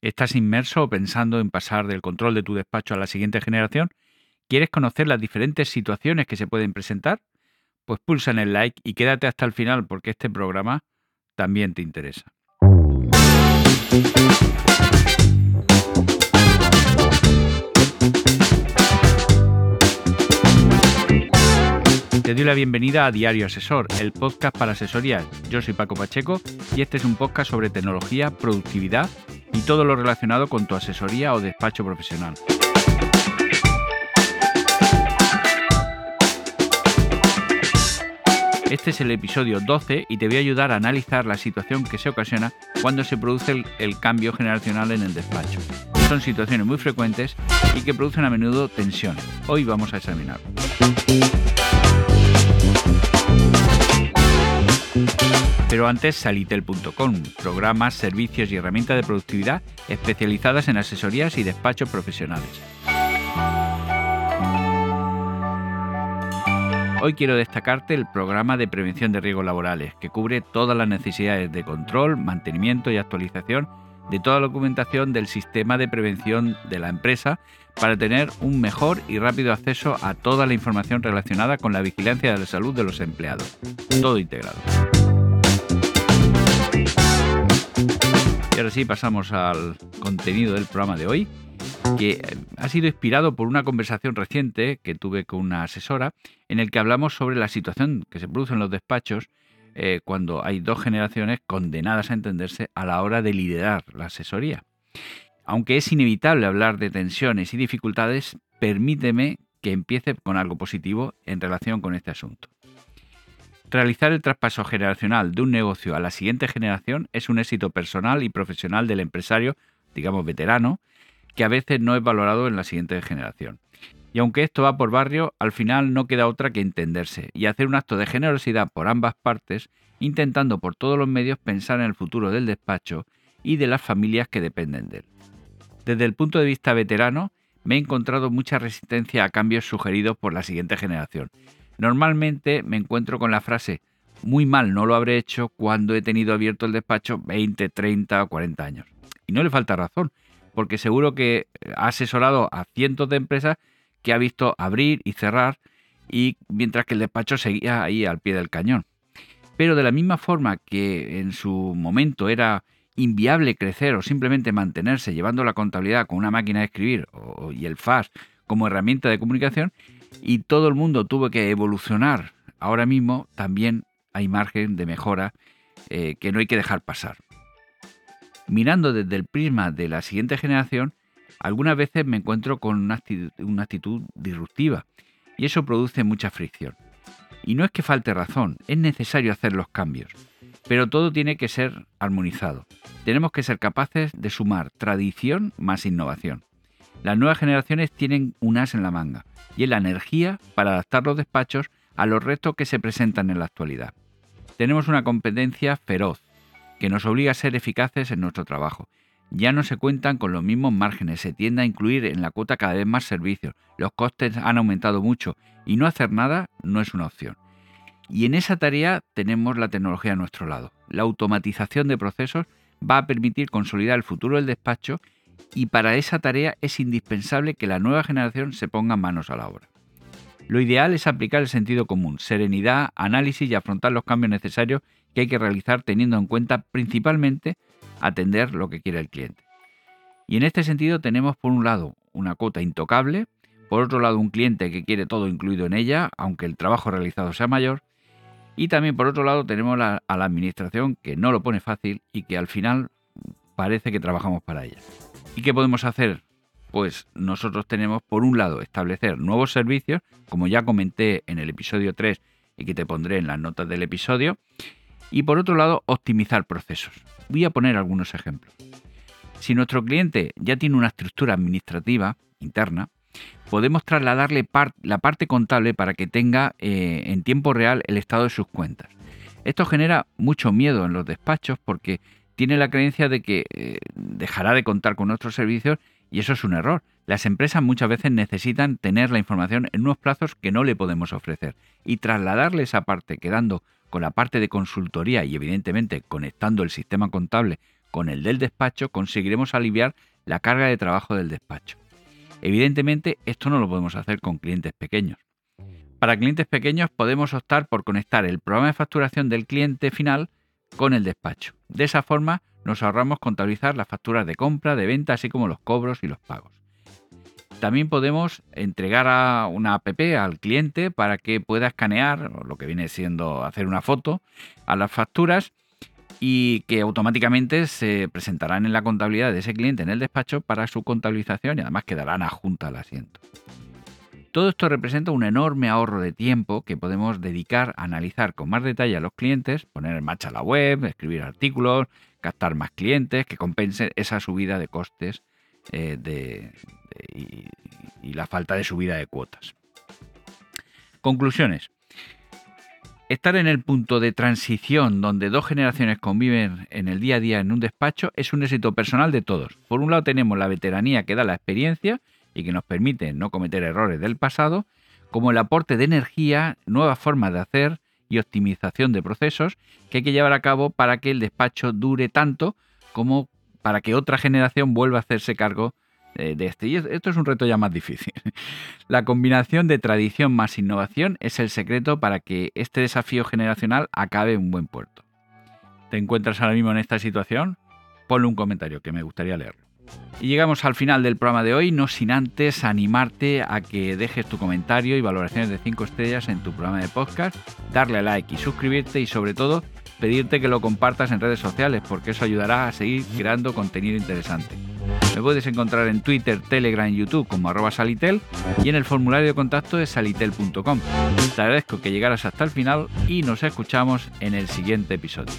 ¿Estás inmerso pensando en pasar del control de tu despacho a la siguiente generación? ¿Quieres conocer las diferentes situaciones que se pueden presentar? Pues pulsa en el like y quédate hasta el final porque este programa también te interesa. Te doy la bienvenida a Diario Asesor, el podcast para asesorías. Yo soy Paco Pacheco y este es un podcast sobre tecnología, productividad y todo lo relacionado con tu asesoría o despacho profesional. Este es el episodio 12 y te voy a ayudar a analizar la situación que se ocasiona cuando se produce el, el, cambio generacional en el despacho. Son situaciones muy frecuentes y que producen a menudo tensiones. Hoy vamos a examinarlo. Pero antes salitel.com, programas, servicios y herramientas de productividad especializadas en asesorías y despachos profesionales. Hoy quiero destacarte el programa de prevención de riesgos laborales, que cubre todas las necesidades de control, mantenimiento y actualización de toda la documentación del sistema de prevención de la empresa para tener un mejor y rápido acceso a toda la información relacionada con la vigilancia de la salud de los empleados. Todo integrado. Y ahora sí, pasamos al contenido del programa de hoy, que eh, ha sido inspirado por una conversación reciente que tuve con una asesora en el que hablamos sobre la situación que se produce en los despachos eh, cuando hay dos generaciones condenadas a entenderse a la hora de liderar la asesoría. Aunque es inevitable hablar de tensiones y dificultades, permíteme que empiece con algo positivo en relación con este asunto. Realizar el traspaso generacional de un negocio a la siguiente generación es un éxito personal y profesional del empresario, digamos veterano, que a veces no es valorado en la siguiente generación. Y aunque esto va por barrio, al final no queda otra que entenderse y hacer un acto de generosidad por ambas partes, intentando por todos los medios pensar en el futuro del despacho y de las familias que dependen de él. Desde el punto de vista veterano, me he encontrado mucha resistencia a cambios sugeridos por la siguiente generación, Normalmente me encuentro con la frase, muy mal no lo habré hecho cuando he tenido abierto el despacho 20, 30 o 40 años. Y no le falta razón, porque seguro que ha asesorado a cientos de empresas que ha visto abrir y cerrar y mientras que el despacho seguía ahí al pie del cañón. Pero de la misma forma que en su momento era inviable crecer o simplemente mantenerse llevando la contabilidad con una máquina de escribir y el FAS como herramienta de comunicación, y todo el mundo tuvo que evolucionar, ahora mismo también hay margen de mejora eh, que no hay que dejar pasar. Mirando desde el prisma de la siguiente generación, algunas veces me encuentro con una actitud, una actitud disruptiva y eso produce mucha fricción. Y no es que falte razón, es necesario hacer los cambios, pero todo tiene que ser armonizado. Tenemos que ser capaces de sumar tradición más innovación. Las nuevas generaciones tienen un as en la manga y es la energía para adaptar los despachos a los retos que se presentan en la actualidad. Tenemos una competencia feroz que nos obliga a ser eficaces en nuestro trabajo. Ya no se cuentan con los mismos márgenes, se tiende a incluir en la cuota cada vez más servicios, los costes han aumentado mucho y no hacer nada no es una opción. Y en esa tarea tenemos la tecnología a nuestro lado. La automatización de procesos va a permitir consolidar el futuro del despacho y para esa tarea es indispensable que la nueva generación se ponga manos a la obra. Lo ideal es aplicar el sentido común, serenidad, análisis y afrontar los cambios necesarios que hay que realizar teniendo en cuenta principalmente atender lo que quiere el cliente. Y en este sentido tenemos por un lado una cuota intocable, por otro lado un cliente que quiere todo incluido en ella, aunque el trabajo realizado sea mayor, y también por otro lado tenemos a la administración que no lo pone fácil y que al final parece que trabajamos para ella. ¿Y qué podemos hacer? Pues nosotros tenemos, por un lado, establecer nuevos servicios, como ya comenté en el episodio 3 y que te pondré en las notas del episodio, y por otro lado, optimizar procesos. Voy a poner algunos ejemplos. Si nuestro cliente ya tiene una estructura administrativa interna, podemos trasladarle la parte contable para que tenga eh, en tiempo real el estado de sus cuentas. Esto genera mucho miedo en los despachos porque tiene la creencia de que eh, dejará de contar con nuestros servicios y eso es un error. Las empresas muchas veces necesitan tener la información en unos plazos que no le podemos ofrecer y trasladarle esa parte quedando con la parte de consultoría y evidentemente conectando el sistema contable con el del despacho, conseguiremos aliviar la carga de trabajo del despacho. Evidentemente, esto no lo podemos hacer con clientes pequeños. Para clientes pequeños podemos optar por conectar el programa de facturación del cliente final con el despacho. De esa forma nos ahorramos contabilizar las facturas de compra, de venta, así como los cobros y los pagos. También podemos entregar a una app al cliente para que pueda escanear, lo que viene siendo hacer una foto, a las facturas y que automáticamente se presentarán en la contabilidad de ese cliente en el despacho para su contabilización y además quedarán adjuntas al asiento. Todo esto representa un enorme ahorro de tiempo que podemos dedicar a analizar con más detalle a los clientes, poner en marcha la web, escribir artículos, captar más clientes que compensen esa subida de costes eh, y la falta de subida de cuotas. Conclusiones. Estar en el punto de transición donde dos generaciones conviven en el día a día en un despacho es un éxito personal de todos. Por un lado tenemos la veteranía que da la experiencia y que nos permite no cometer errores del pasado, como el aporte de energía, nuevas formas de hacer y optimización de procesos que hay que llevar a cabo para que el despacho dure tanto como para que otra generación vuelva a hacerse cargo eh, de este. Y esto es un reto ya más difícil. La combinación de tradición más innovación es el secreto para que este desafío generacional acabe en un buen puerto. ¿Te encuentras ahora mismo en esta situación? Ponle un comentario que me gustaría leerlo. Y llegamos al final del programa de hoy, no sin antes animarte a que dejes tu comentario y valoraciones de 5 estrellas en tu programa de podcast, darle a like y suscribirte y sobre todo pedirte que lo compartas en redes sociales porque eso ayudará a seguir creando contenido interesante. Me puedes encontrar en Twitter, Telegram y YouTube como arroba salitel y en el formulario de contacto de salitel.com. Te agradezco que llegaras hasta el final y nos escuchamos en el siguiente episodio.